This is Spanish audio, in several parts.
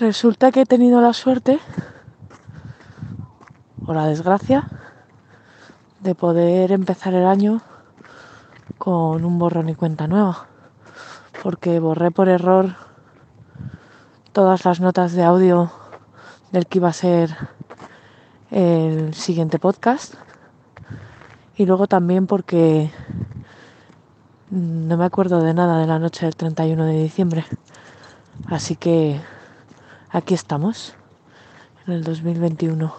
Resulta que he tenido la suerte o la desgracia de poder empezar el año con un borrón y cuenta nueva. Porque borré por error todas las notas de audio del que iba a ser el siguiente podcast. Y luego también porque no me acuerdo de nada de la noche del 31 de diciembre. Así que aquí estamos, en el 2021.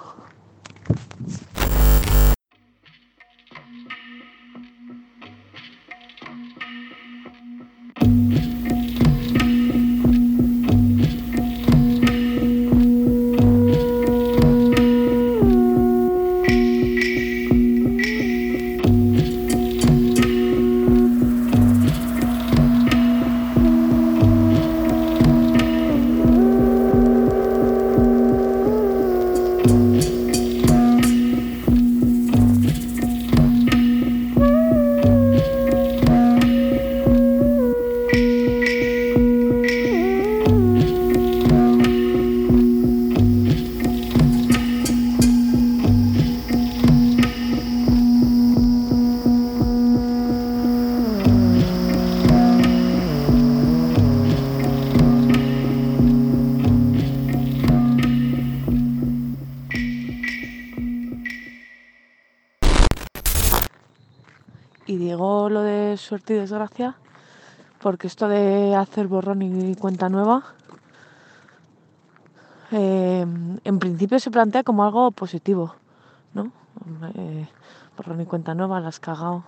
Y desgracia porque esto de hacer borrón y cuenta nueva eh, en principio se plantea como algo positivo, ¿no? Eh, borrón y cuenta nueva, la has cagado,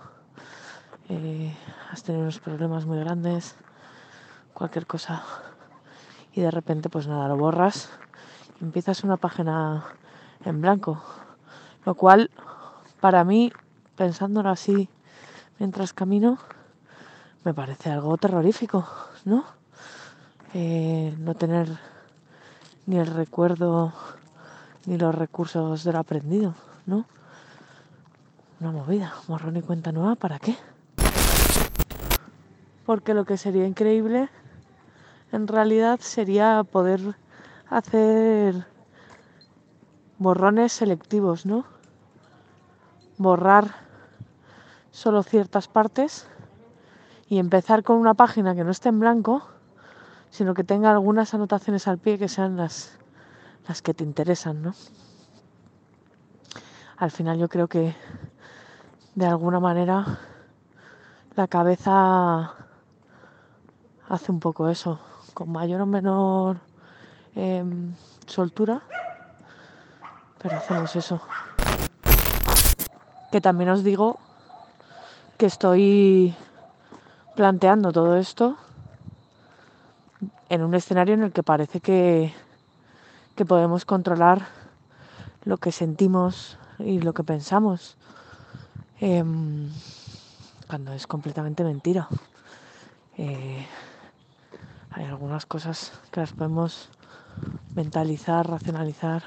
eh, has tenido unos problemas muy grandes, cualquier cosa. Y de repente, pues nada, lo borras y empiezas una página en blanco. Lo cual, para mí, pensándolo así mientras camino, me parece algo terrorífico, ¿no? Eh, no tener ni el recuerdo ni los recursos de lo aprendido, ¿no? Una movida, morrón y cuenta nueva, ¿para qué? Porque lo que sería increíble en realidad sería poder hacer borrones selectivos, ¿no? Borrar solo ciertas partes y empezar con una página que no esté en blanco, sino que tenga algunas anotaciones al pie que sean las, las que te interesan, ¿no? Al final yo creo que de alguna manera la cabeza hace un poco eso, con mayor o menor eh, soltura, pero hacemos eso. Que también os digo que estoy planteando todo esto en un escenario en el que parece que, que podemos controlar lo que sentimos y lo que pensamos, eh, cuando es completamente mentira. Eh, hay algunas cosas que las podemos mentalizar, racionalizar.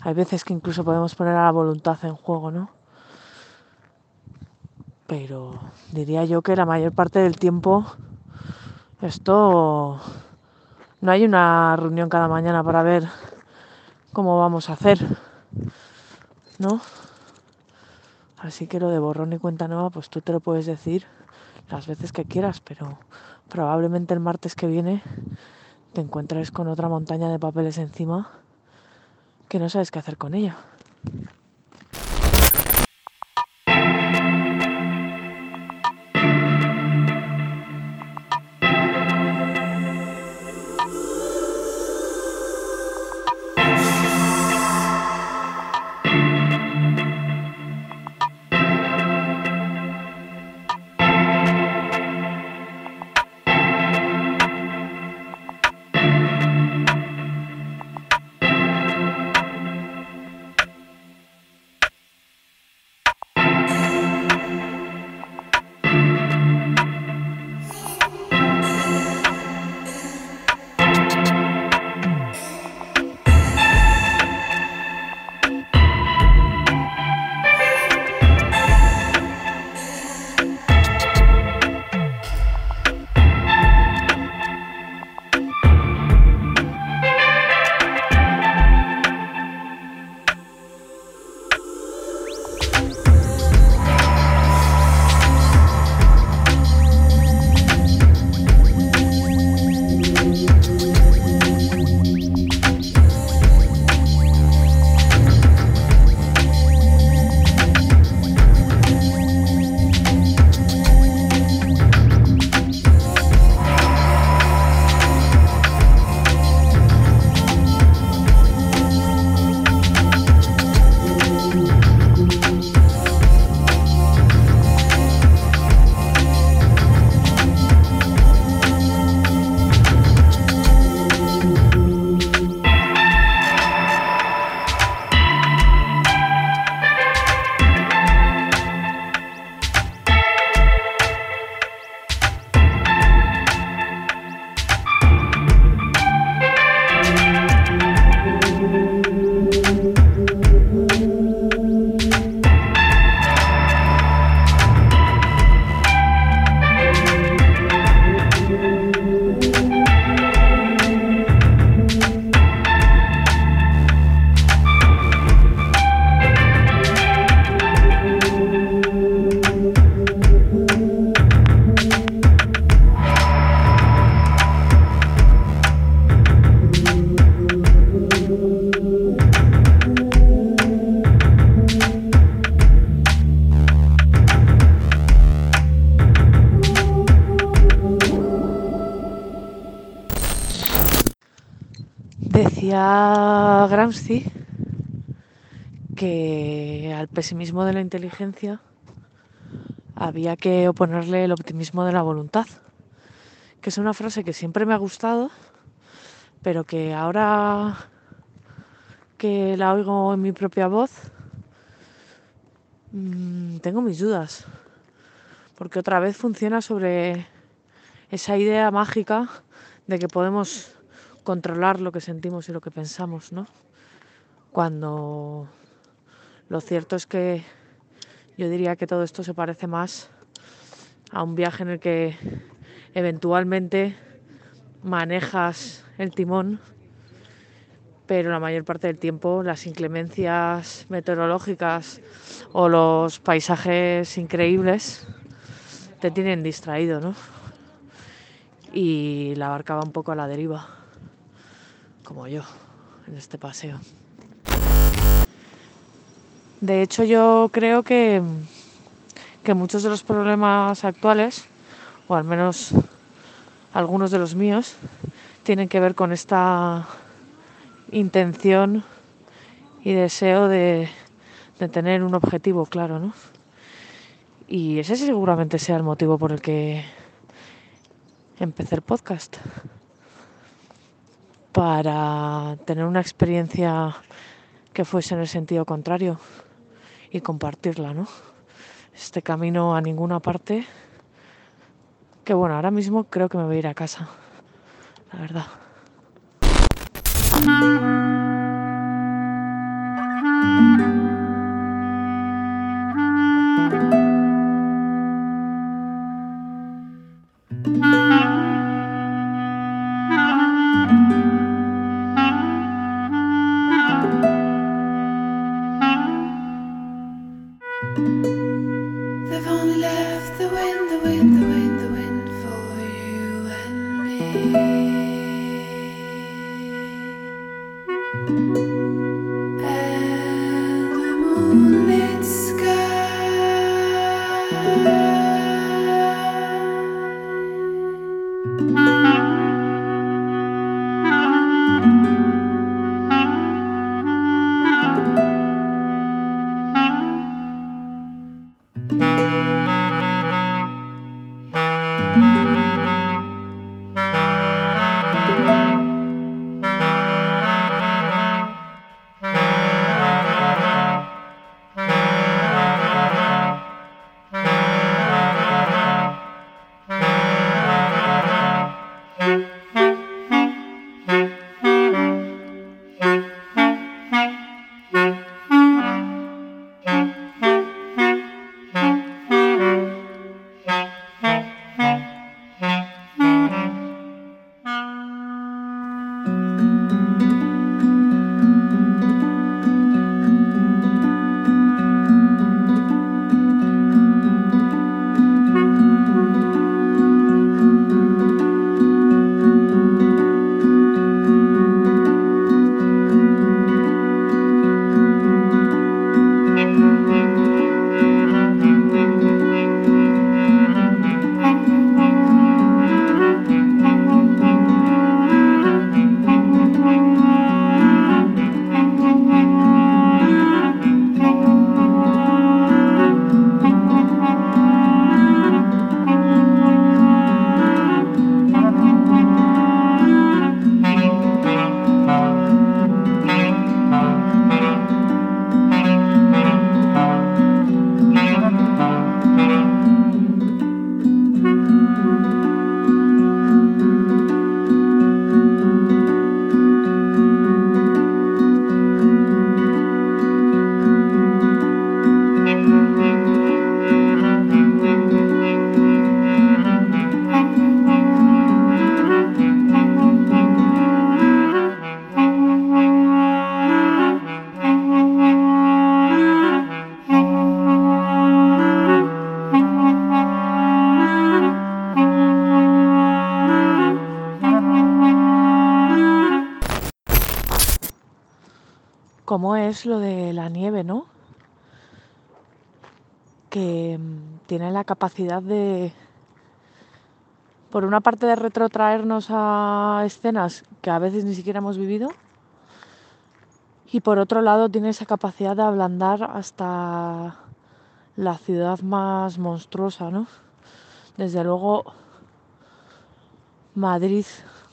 Hay veces que incluso podemos poner a la voluntad en juego, ¿no? Pero diría yo que la mayor parte del tiempo esto no hay una reunión cada mañana para ver cómo vamos a hacer, ¿no? Así que lo de borrón y cuenta nueva, pues tú te lo puedes decir las veces que quieras, pero probablemente el martes que viene te encuentres con otra montaña de papeles encima que no sabes qué hacer con ella. Que al pesimismo de la inteligencia había que oponerle el optimismo de la voluntad, que es una frase que siempre me ha gustado, pero que ahora que la oigo en mi propia voz, mmm, tengo mis dudas, porque otra vez funciona sobre esa idea mágica de que podemos controlar lo que sentimos y lo que pensamos, ¿no? Cuando lo cierto es que yo diría que todo esto se parece más a un viaje en el que eventualmente manejas el timón, pero la mayor parte del tiempo las inclemencias meteorológicas o los paisajes increíbles te tienen distraído, ¿no? Y la barca un poco a la deriva como yo en este paseo. De hecho, yo creo que, que muchos de los problemas actuales, o al menos algunos de los míos, tienen que ver con esta intención y deseo de, de tener un objetivo claro, ¿no? Y ese seguramente sea el motivo por el que empecé el podcast para tener una experiencia que fuese en el sentido contrario y compartirla, ¿no? Este camino a ninguna parte, que bueno, ahora mismo creo que me voy a ir a casa, la verdad. Lo de la nieve, ¿no? Que mm, tiene la capacidad de, por una parte, de retrotraernos a escenas que a veces ni siquiera hemos vivido, Y por otro lado tiene esa capacidad de ablandar hasta la ciudad más monstruosa, ¿no? Desde luego Madrid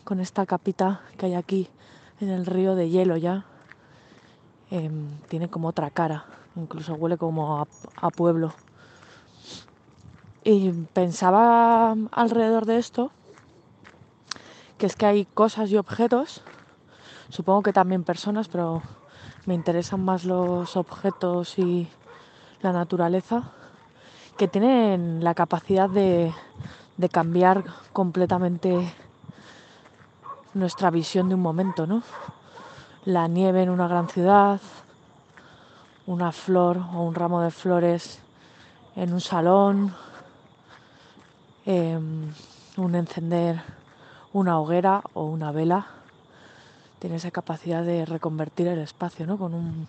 con esta capita que hay aquí en el río de hielo ya em, tiene como otra cara, incluso huele como a pueblo. Y pensaba alrededor de esto que es que hay cosas y objetos, supongo que también personas, pero me interesan más los objetos y la naturaleza, que tienen la capacidad de, cambiar completamente nuestra visión de un momento, ¿no? La nieve en una gran ciudad, una flor o un ramo de flores en un salón, em, un encender una hoguera o una vela, tiene esa capacidad de reconvertir el espacio, ¿no? Con un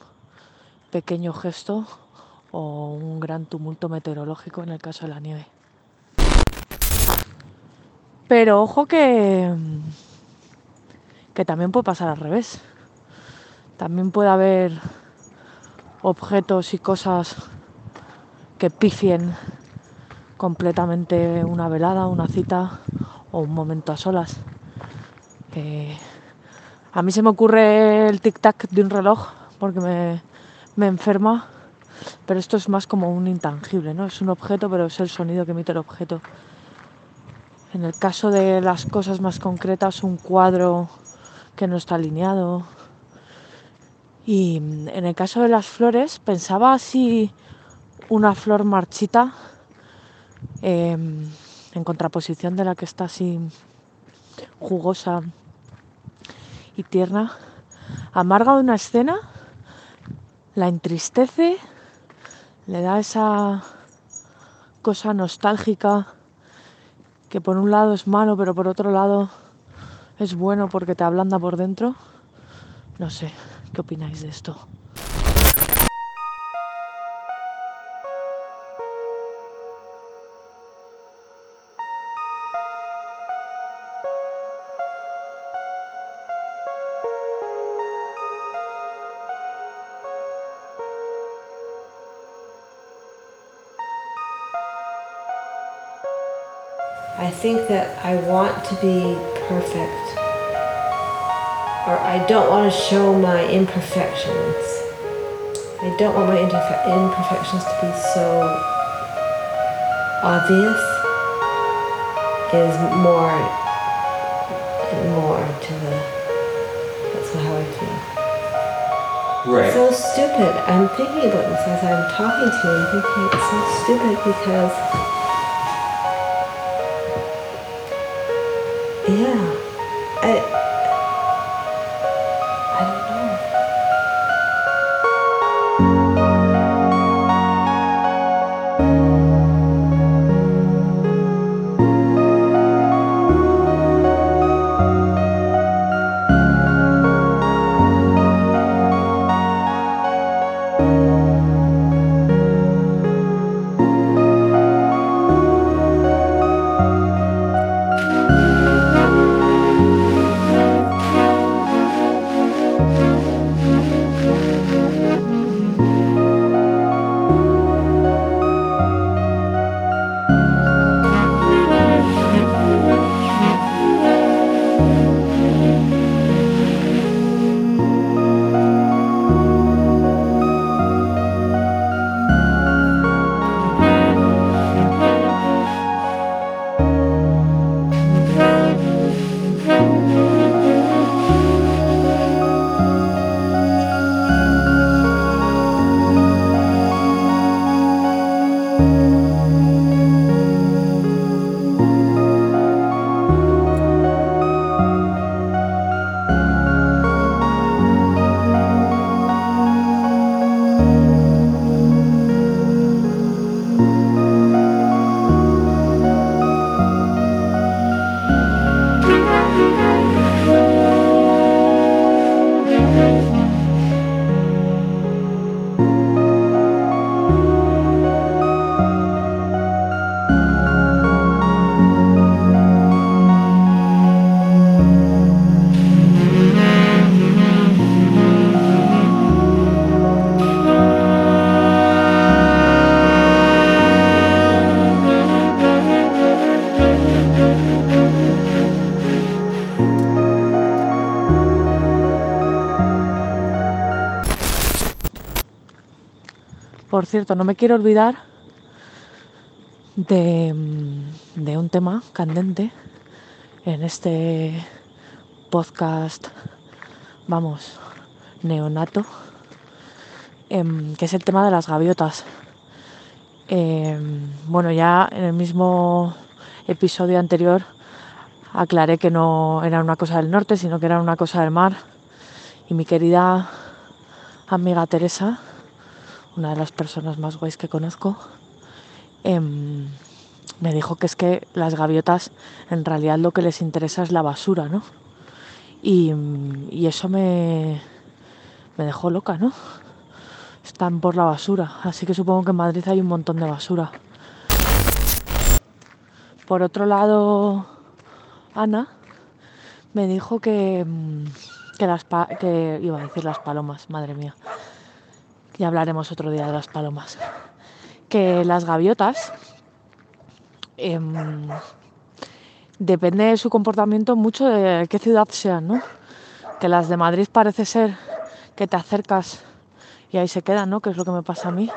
pequeño gesto o un gran tumulto meteorológico en el caso de la nieve. Pero ojo que, que también puede pasar al revés. También puede haber objetos y cosas que pifien completamente una velada, una cita o un momento a solas. a mí se me ocurre el tic-tac de un reloj porque me, me enferma pero esto es más como un intangible, ¿no? Es un objeto, pero es el sonido que emite el objeto. En el caso de las cosas más concretas, un cuadro que no está alineado. Y en el caso de las flores, pensaba si una flor marchita, em, en contraposición de la que está así jugosa y tierna, amarga una escena, la entristece le da esa cosa nostálgica que por un lado es malo, pero por otro lado es bueno porque te ablanda por dentro. No sé, ¿qué opináis de esto? I think that I want to be perfect, or I don't want to show my imperfections. I don't want my imperfections to be so obvious. Is more and more to the. That's how I feel. Right. So stupid. I'm thinking about this as I'm talking to you. I'm thinking it's so stupid because Yeah. Cierto, no me quiero olvidar de, de un tema candente en este podcast, vamos, neonato, em, que es el tema de las gaviotas. Em, bueno, ya en el mismo episodio anterior aclaré que no era una cosa del norte, sino que era una cosa del mar. Y mi querida amiga Teresa, una de las personas más guays que conozco, em, me dijo que es que las gaviotas en realidad lo que les interesa es la basura, ¿no? Y, y eso me, me dejó loca, ¿no? Están por la basura, así que supongo que en Madrid hay un montón de basura. Por otro lado, Ana me dijo que, pa- que iba a decir las palomas, madre mía. Ya hablaremos otro día de las palomas. Que las gaviotas em, depende de su comportamiento mucho de qué ciudad sean, ¿no? Que las de Madrid parece ser que te acercas y ahí se quedan, ¿no? Que es lo que me pasa a mí.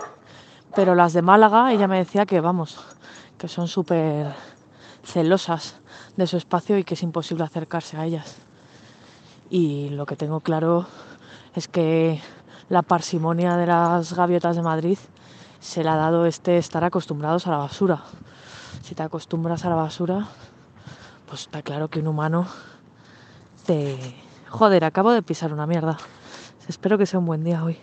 Pero las de Málaga, ella me decía que, vamos, que son súper celosas de su espacio y que es imposible acercarse a ellas. Y lo que tengo claro es que la parsimonia de las gaviotas de Madrid se le ha dado este estar acostumbrados a la basura. Si te acostumbras a la basura, pues está claro que un humano te... Joder, acabo de pisar una mierda. Espero que sea un buen día hoy.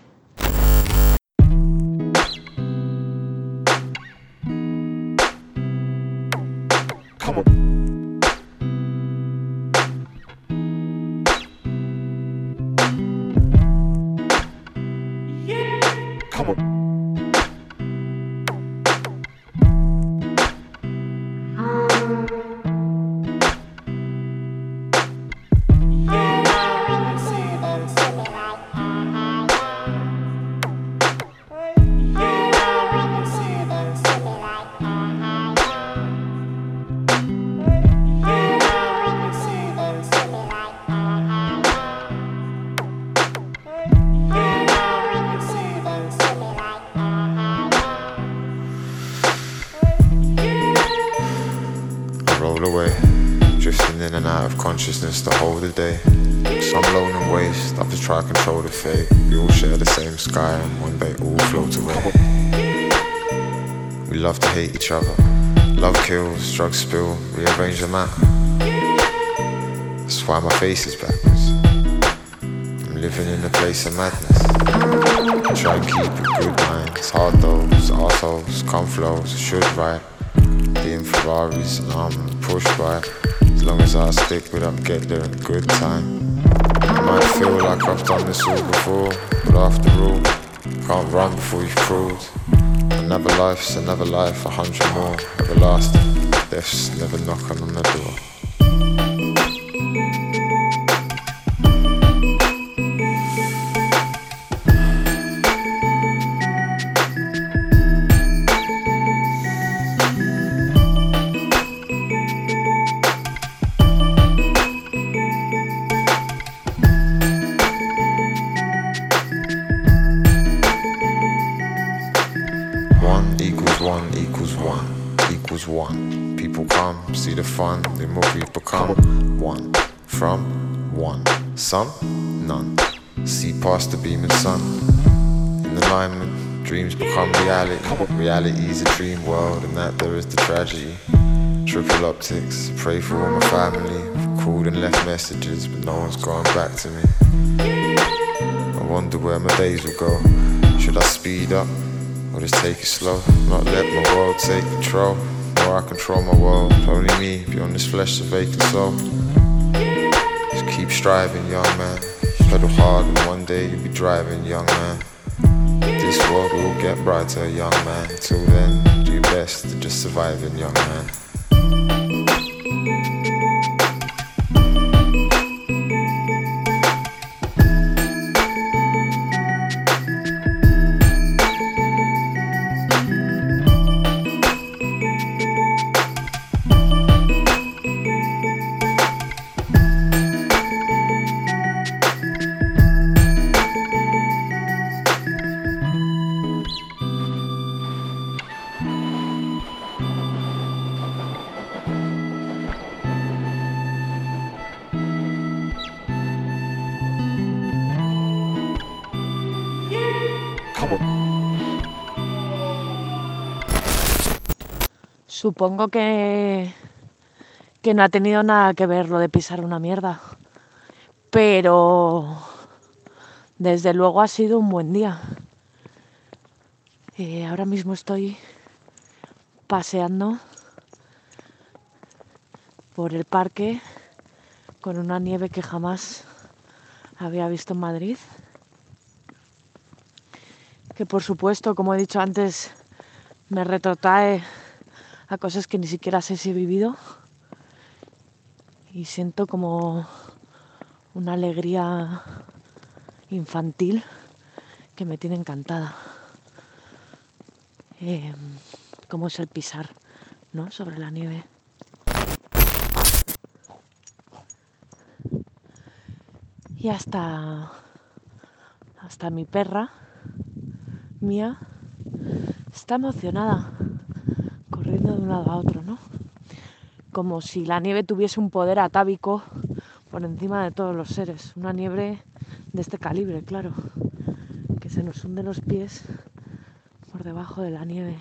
Consciousness whole of the day. Some lone and waste, others try to control the fate. We all share the same sky, and one day all float away. We love to hate each other. Love kills, drugs spill, rearrange the map. That's why my face is backwards. I'm living in a place of madness. I Try and keep a good mind. It's hard though, it's arseholes, come flows, should write. Being Ferraris and I'm pushed by. As long as I stick with up, get there in good time. I might feel like I've done this all before, but after all, can't run before you've crawled. Another life's another life, a hundred more, everlasting. Death's never knocking on the door. Past the beaming sun. In the alignment, dreams become reality. Reality is a dream world, and that there is the tragedy. Triple optics, pray for all my family. Called and left messages, but no one's gone back to me. I wonder where my days will go. Should I speed up or just take it slow? Not let my world take control, or I control my world. Only me beyond this flesh, a vacant soul. Just keep striving, young man. Pedal hard, and one day you'll be driving, young man. This world will get brighter, young man. Till then, do your best to just surviving, young man. Supongo que, que no ha tenido nada que ver lo de pisar una mierda. Pero desde luego ha sido un buen día. Eh, ahora mismo estoy paseando por el parque con una nieve que jamás había visto en Madrid. Que por supuesto, como he dicho antes, me retrotrae a cosas que ni siquiera sé si he vivido. Y siento como una alegría infantil que me tiene encantada. Eh, como es el pisar ¿no? sobre la nieve. Y hasta, hasta mi perra, mía, está emocionada, de un lado a otro, ¿no? Como si la nieve tuviese un poder atávico por encima de todos los seres. Una nieve de este calibre, claro, que se nos hunde los pies por debajo de la nieve.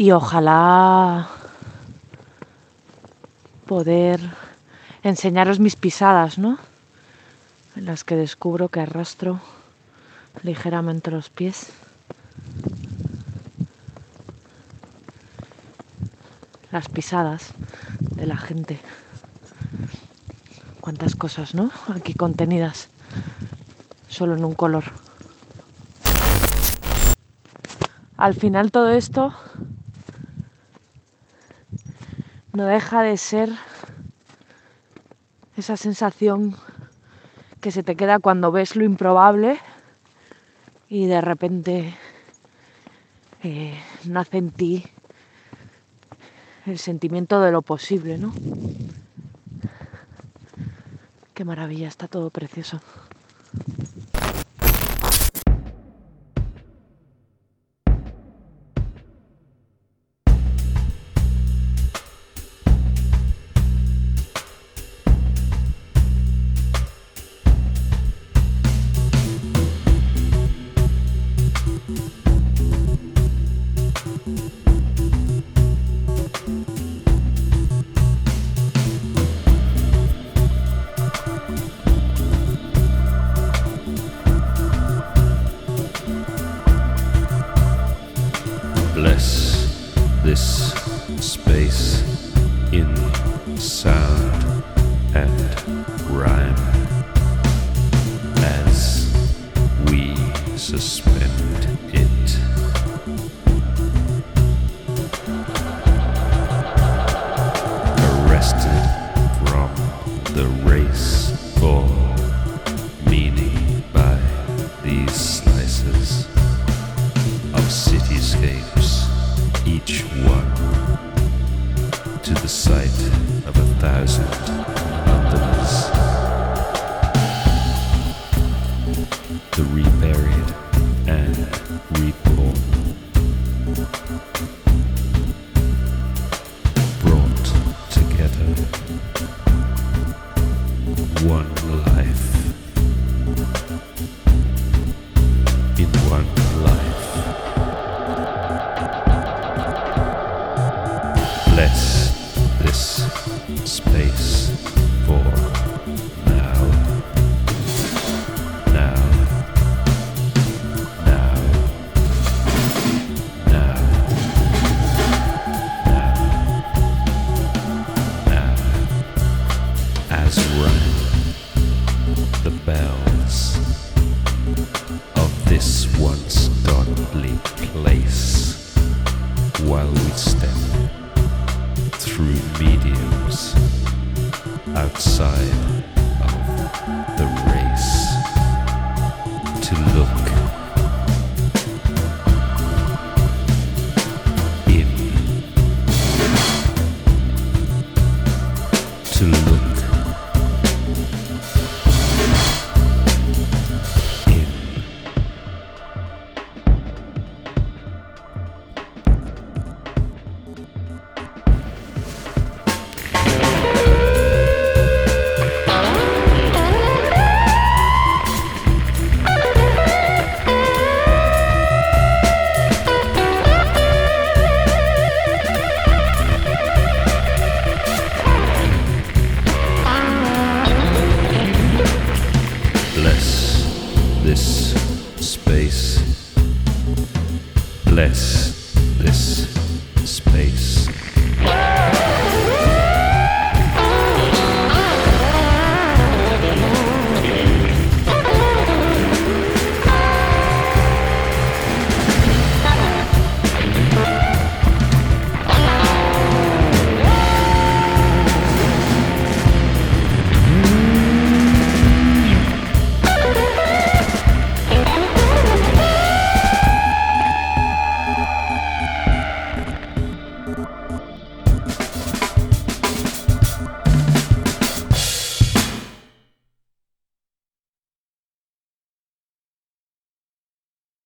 Y ojalá poder enseñaros mis pisadas, ¿no? En las que descubro que arrastro ligeramente los pies. Las pisadas de la gente. Cuántas cosas, ¿no? Aquí contenidas solo en un color. Al final todo esto no deja de ser esa sensación que se te queda cuando ves lo improbable y de repente eh, nace en ti el sentimiento de lo posible, ¿no? Qué maravilla, está todo precioso.